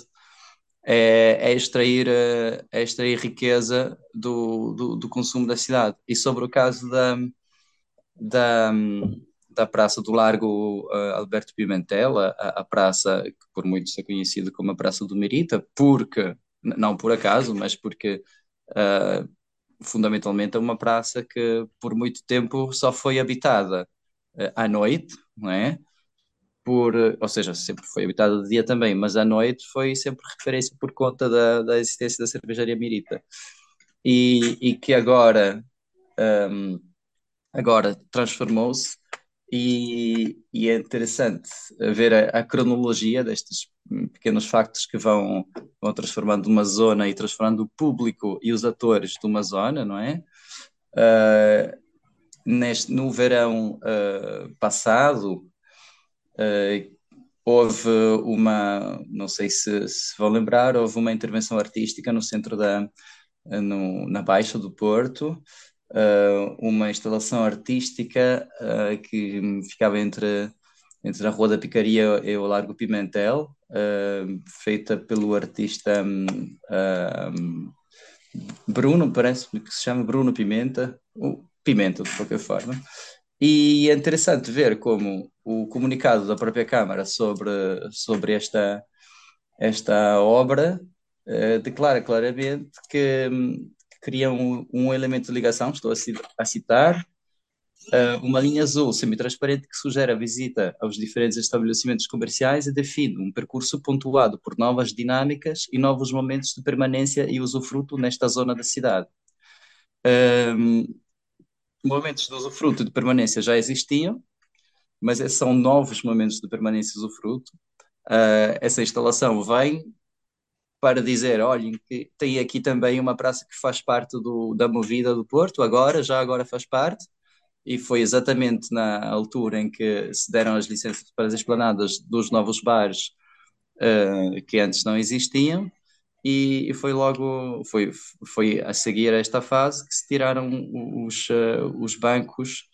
é, é, extrair, eh, é extrair riqueza do, do, do, consumo da cidade. E sobre o caso da, da, da Praça do Largo uh, Alberto Pimentel, a, a, praça que por muitos é conhecida como a Praça do Merita, porque, não por acaso, mas porque uh, fundamentalmente é uma praça que por muito tempo só foi habitada uh, à noite, não é? Por, ou seja, sempre foi habitada de dia também, mas à noite foi sempre referência por conta da, da existência da cervejaria Mirita. E, e que agora, um, agora transformou-se e, e, é interessante ver a, a, cronologia destes pequenos factos que vão, vão transformando uma zona e transformando o público e os atores de uma zona, não é? Uh, neste, no verão uh, passado, uh, houve uma, não sei se, se vão lembrar, houve uma intervenção artística no centro da, no, na Baixa do Porto, uh, uma instalação artística uh, que ficava entre, entre a Rua da Picaria e o Largo Pimentel, uh, feita pelo artista um, Bruno, parece que se chama Bruno Pimenta, o Pimenta, de qualquer forma. E é interessante ver como o comunicado da própria Câmara sobre, sobre esta, esta obra declara claramente que cria um, um, elemento de ligação, estou a, citar, uh, uma linha azul semi-transparente que sugere a visita aos diferentes estabelecimentos comerciais e define um percurso pontuado por novas dinâmicas e novos momentos de permanência e usufruto nesta zona da cidade. Um, momentos de usufruto e de permanência já existiam, mas são novos momentos de permanência e usufruto. Uh, essa instalação vem para dizer, olhem, que tem aqui também uma praça que faz parte do, da movida do Porto, agora, já agora faz parte, e foi exatamente na altura em que se deram as licenças para as esplanadas dos novos bares uh, que antes não existiam, e foi logo, foi, foi a seguir a esta fase que se tiraram os, uh, os bancos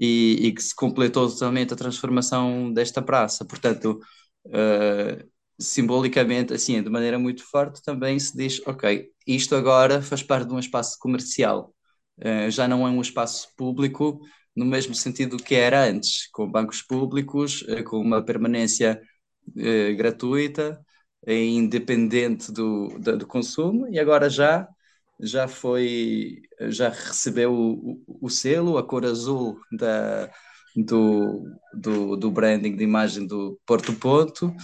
e, e, que se completou totalmente a transformação desta praça. Portanto, uh, simbolicamente, assim, de maneira muito forte, também se diz, ok, isto agora faz parte de um espaço comercial, uh, já não é um espaço público no mesmo sentido que era antes, com bancos públicos, com uma permanência gratuita, é independente do, do, do, consumo e agora já já foi já recebeu o, o, o selo a cor azul da do, do, do branding de imagem do Porto Ponto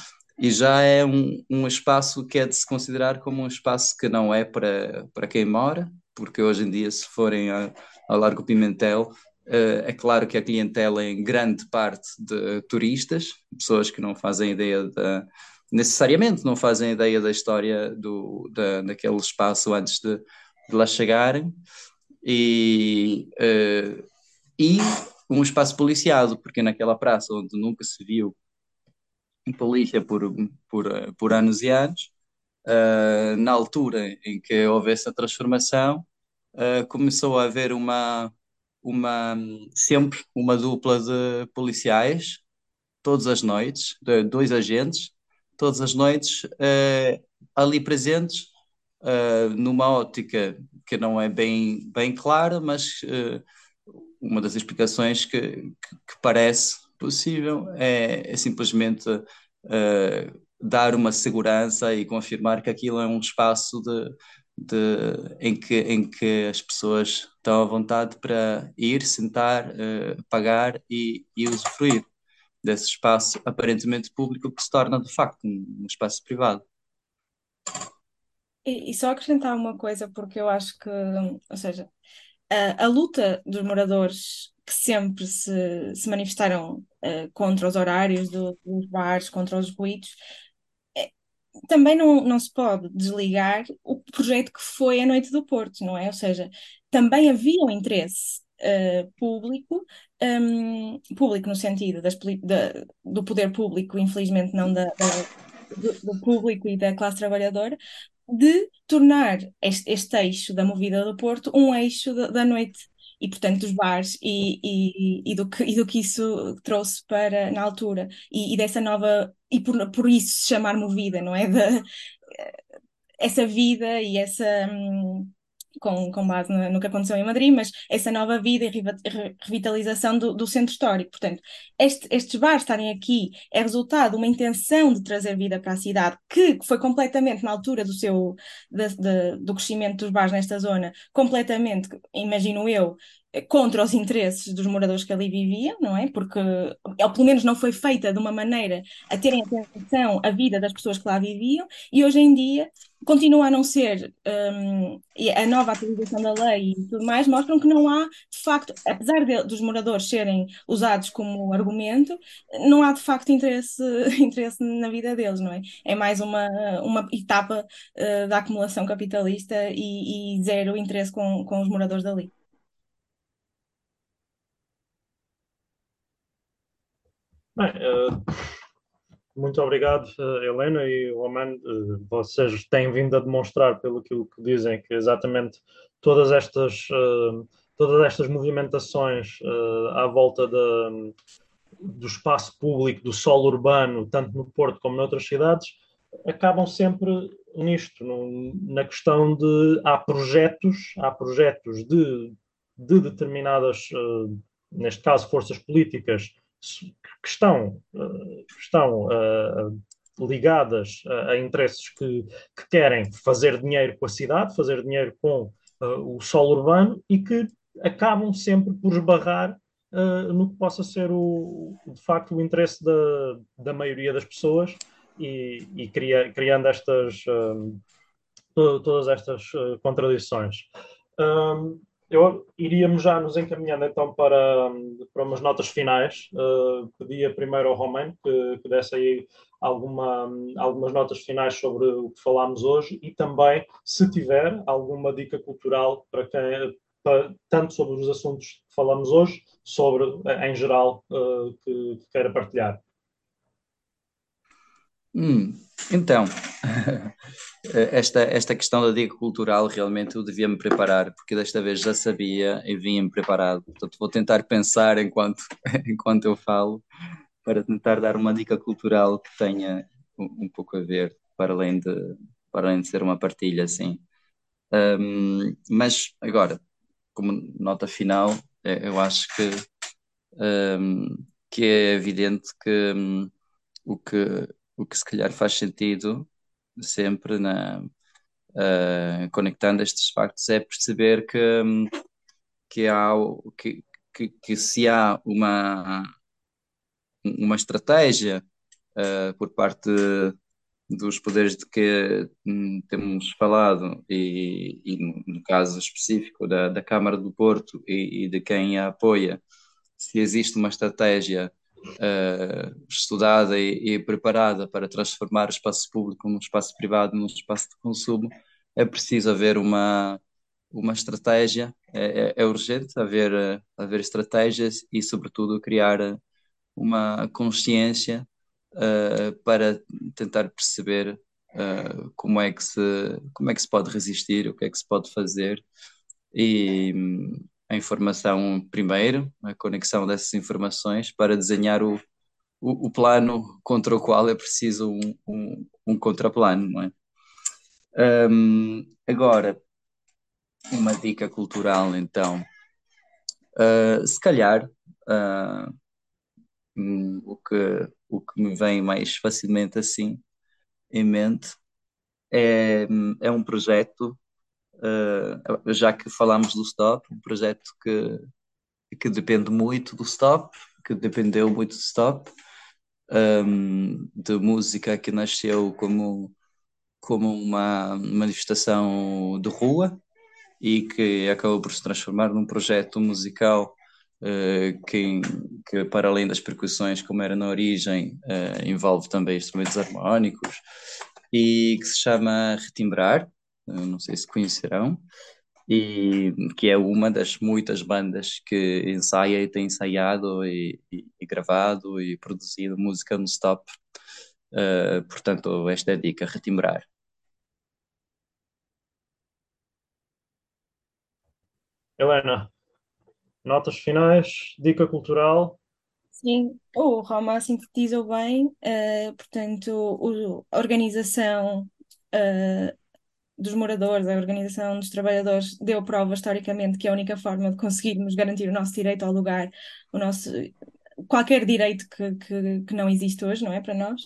e já é um, um espaço que é de se considerar como um espaço que não é para, para quem mora, porque hoje em dia, se forem a, ao Largo Pimentel, uh, é claro que a clientela é em grande parte de turistas, pessoas que não fazem ideia da, necessariamente não fazem ideia da história do, da, daquele espaço antes de, de lá chegarem. E, uh, e um espaço policiado, porque naquela praça onde nunca se viu polícia por, por, por anos e anos, uh, na altura em que houve essa transformação, uh, começou a haver uma, uma, sempre uma dupla de policiais, todas as noites, dois agentes, todas as noites, uh, ali presentes, numa ótica que não é bem, bem clara, mas uma das explicações que, que, que parece possível é, é simplesmente dar uma segurança e confirmar que aquilo é um espaço de, de, em, que, em que as pessoas estão à vontade para ir, sentar, pagar e, e usufruir desse espaço aparentemente público que se torna de facto um, um espaço privado. E, e, só acrescentar uma coisa, porque eu acho que, ou seja, a, a luta dos moradores que sempre se, se manifestaram uh, contra os horários do, dos bares, contra os ruídos, é, também não, não se pode desligar o projeto que foi a Noite do Porto, não é? Ou seja, também havia um interesse uh, público, um, público no sentido das, da, do poder público, infelizmente não da, da do, do, público e da classe trabalhadora, de tornar este, este eixo da movida do Porto um eixo da noite e portanto dos bares e, e, e, do que, e do que isso trouxe para na altura e, e dessa nova e por, por isso se chamar movida, não é? *laughs* De, essa vida e essa hum, com, com base no, no, que aconteceu em Madrid, mas essa nova vida e revitalização do, do centro histórico. Portanto, este, estes bares estarem aqui é resultado de uma intenção de trazer vida para a cidade, que foi completamente na altura do seu de, de, do crescimento dos bares nesta zona, completamente, imagino eu, contra os interesses dos moradores que ali viviam, não é? Porque, ou pelo menos não foi feita de uma maneira a terem atenção à vida das pessoas que lá viviam, e hoje em dia continua a não ser, um, a nova atualização da lei e tudo mais, mostram que não há, de facto, apesar de, dos moradores serem usados como argumento, não há de facto interesse, *laughs* interesse na vida deles, não é? É mais uma, uma etapa uh, da acumulação capitalista e, e zero interesse com, com os moradores dali. Bem, uh, muito obrigado, uh, Helena e Roman. Uh, vocês têm vindo a demonstrar, pelo que dizem, que exatamente todas estas, todas estas movimentações à volta do espaço público, do solo urbano, tanto no Porto como noutras cidades, acabam sempre nisto, na questão de há projetos, há projetos de, de determinadas, neste caso, forças políticas que estão, estão uh, ligadas a, interesses que, que, querem fazer dinheiro com a cidade, fazer dinheiro com o solo urbano e que acabam sempre por esbarrar uh, no que possa ser o, de facto o interesse da, da maioria das pessoas e, e cria, criando estas uh, todas estas uh, contradições. Um, eu iríamos já nos encaminhando então para, para umas notas finais. Uh, pedia primeiro ao Romain que, que desse aí alguma, algumas notas finais sobre o que falámos hoje e também, se tiver, alguma dica cultural para quem, para, tanto sobre os assuntos que falamos hoje, sobre, em geral, uh, que, que, queira partilhar. Hum, então, *laughs* esta, esta questão da dica cultural realmente eu devia me preparar, porque desta vez já sabia e vinha-me preparado. Portanto, vou tentar pensar enquanto, *laughs* enquanto eu falo, para tentar dar uma dica cultural que tenha um, um pouco a ver, para além de, para além de ser uma partilha, assim. Um, mas agora, como nota final, é, eu acho que, um, que é evidente que um, o que o que se calhar faz sentido sempre na uh, conectando estes factos é perceber que hum, que há que, que, que se há uma uma estratégia uh, por parte dos poderes de que hum, temos falado e, e no, caso específico da, da Câmara do Porto e, e, de quem a apoia, se existe uma estratégia uh, estudada e, e, preparada para transformar o espaço público num espaço privado, num espaço de consumo, é preciso haver uma, uma estratégia, é, é, é urgente haver, haver estratégias e, sobretudo, criar uma consciência uh, para tentar perceber uh, como, é que se, como é que se pode resistir, o que é que se pode fazer. E um, a informação primeiro, a conexão dessas informações para desenhar o, o, o plano contra o qual é preciso um, um, um contraplano, não é? Um, agora, uma dica cultural, então. Uh, se calhar, uh, o, que, o que me vem mais facilmente assim em mente é, é um projeto, uh, já que falámos do Stop, um projeto que, que depende muito do Stop, que dependeu muito do Stop, um, de música que nasceu como, como uma manifestação de rua e que acabou por se transformar num projeto musical uh, que, que, para além das percussões, como era na origem, uh, envolve também instrumentos harmónicos e que se chama Retimbrar, não sei se conhecerão, e que é uma das muitas bandas que ensaia e tem ensaiado e, e, e gravado e produzido música no stop. portanto, esta é a dica, Retimbrar. Helena, Notas finais, dica cultural. Sim, o Roma sintetizou bem, uh, portanto, o, a organização uh, dos moradores, a organização dos trabalhadores deu prova historicamente que é a única forma de conseguirmos garantir o nosso direito ao lugar, o nosso qualquer direito que, que, que não existe hoje, não é para nós.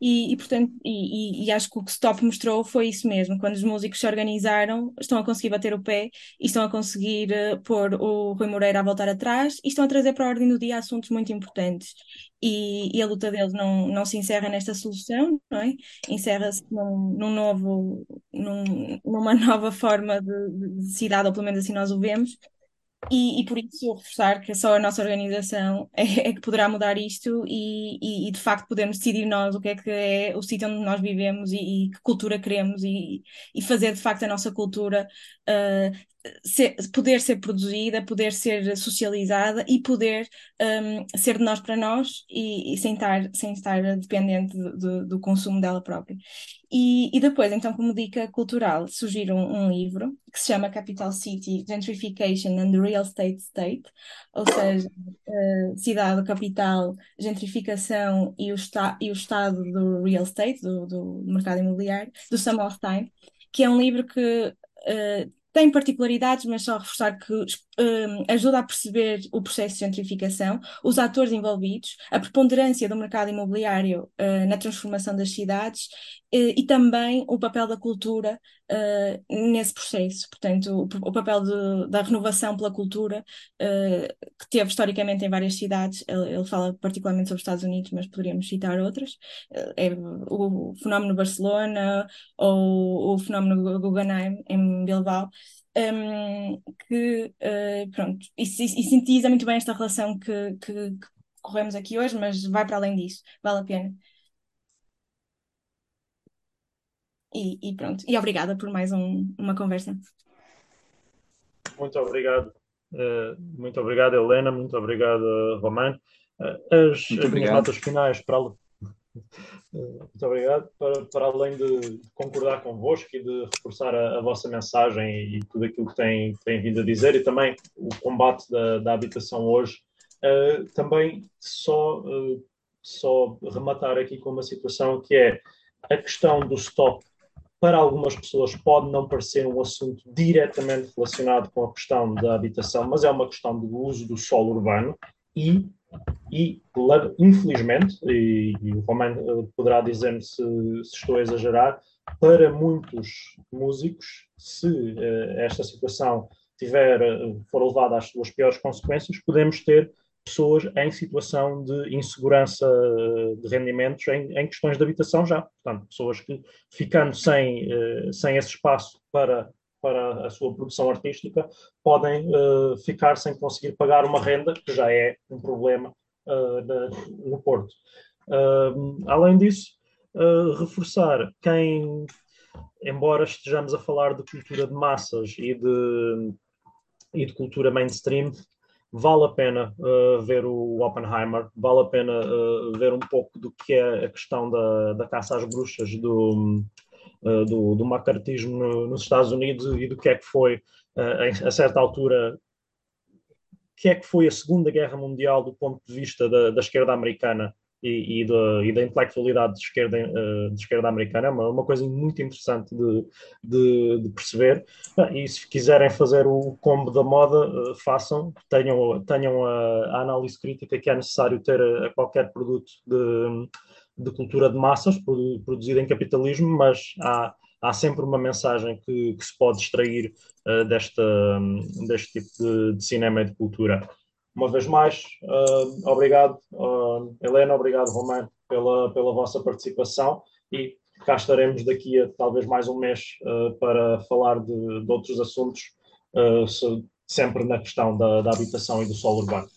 E, e, portanto, e, e, acho que o que Stop mostrou foi isso mesmo. Quando os músicos se organizaram, estão a conseguir bater o pé e estão a conseguir uh, pôr o Rui Moreira a voltar atrás e estão a trazer para a ordem do dia assuntos muito importantes. E, e a luta deles não, não se encerra nesta solução, não é? Encerra-se num, num, novo, num, numa *laughs* nova forma de, de cidade, ou pelo menos assim nós o vemos, e, e, por isso reforçar que só a nossa organização *laughs* é, é que poderá mudar isto e, e, e, de facto podermos decidir nós o que é que é o sítio onde nós vivemos e, que cultura queremos e, fazer de facto a nossa cultura ser, poder ser produzida, poder ser socializada e poder um, ser de nós para nós e, e, sem, estar, sem estar dependente do, do, do consumo dela própria. E, e, depois, então, como dica cultural, sugiro um, um, livro que se chama Capital City, Gentrification and the Real Estate State, ou seja, uh, cidade, capital, gentrificação e o, e o estado do real estate, do, do mercado imobiliário, do Samuel Stein, que é um livro que uh, tem particularidades, mas só reforçar que um, ajuda a perceber o processo de gentrificação, os atores envolvidos, a preponderância do mercado imobiliário uh, na transformação das cidades uh, e também o papel da cultura uh, nesse processo. Portanto, o, o papel de, da renovação pela cultura, que teve historicamente em várias cidades, ele, ele, fala particularmente sobre os Estados Unidos, mas poderíamos citar outras, é o, o fenómeno Barcelona ou o fenómeno Guggenheim em Bilbao um, que, uh, pronto, e, e, e sintetiza muito bem esta relação que, que, que corremos aqui hoje, mas vai para além disso, vale a pena. E, e, pronto. E obrigada por mais um, uma conversa. Muito obrigado. Uh, muito obrigado, Helena. Muito obrigado, Romano. Uh, as, as minhas notas finais para, muito obrigado. Para, para além de concordar convosco e de reforçar a, a, vossa mensagem e tudo aquilo que tem, vindo a dizer e também o combate da, da habitação hoje, uh, também só, uh, só rematar aqui com uma situação que é a questão do stop. Para algumas pessoas pode não parecer um assunto diretamente relacionado com a questão da habitação, mas é uma questão do uso do solo urbano e e, infelizmente, e, e o Romano eh, poderá dizer-me se, se, estou a exagerar, para muitos músicos, se uh, esta situação tiver, uh, for levada às suas piores consequências, podemos ter pessoas em situação de insegurança de rendimentos em, em questões de habitação já. Portanto, pessoas que, ficando sem, uh, sem esse espaço para para a sua produção artística, podem uh, ficar sem conseguir pagar uma renda, que já é um problema uh, no Porto. Uh, além disso, reforçar quem, embora estejamos a falar de cultura de massas e de, e de cultura mainstream, vale a pena uh, ver o Oppenheimer, vale a pena uh, ver um pouco do que é a questão da, da caça às bruxas do, uh, do, do macartismo no, nos Estados Unidos e do que é que foi, uh, a certa altura, que é que foi a Segunda Guerra Mundial do ponto de vista da, da esquerda americana e, e, da, e, da, intelectualidade de esquerda, uh, de esquerda americana. É uma, uma coisa muito interessante de, de, de perceber. e se quiserem fazer o combo da moda, façam, tenham, tenham a, a, análise crítica que é necessário ter a, a qualquer produto de de cultura de massas produzida em capitalismo, mas há, há sempre uma mensagem que, que se pode extrair uh, desta, deste tipo de, de, cinema e de cultura. Uma vez mais, uh, obrigado, uh, Helena, obrigado, Romano, pela, pela vossa participação e cá estaremos daqui a talvez mais um mês para falar de, de outros assuntos, sempre na questão da, da habitação e do solo urbano.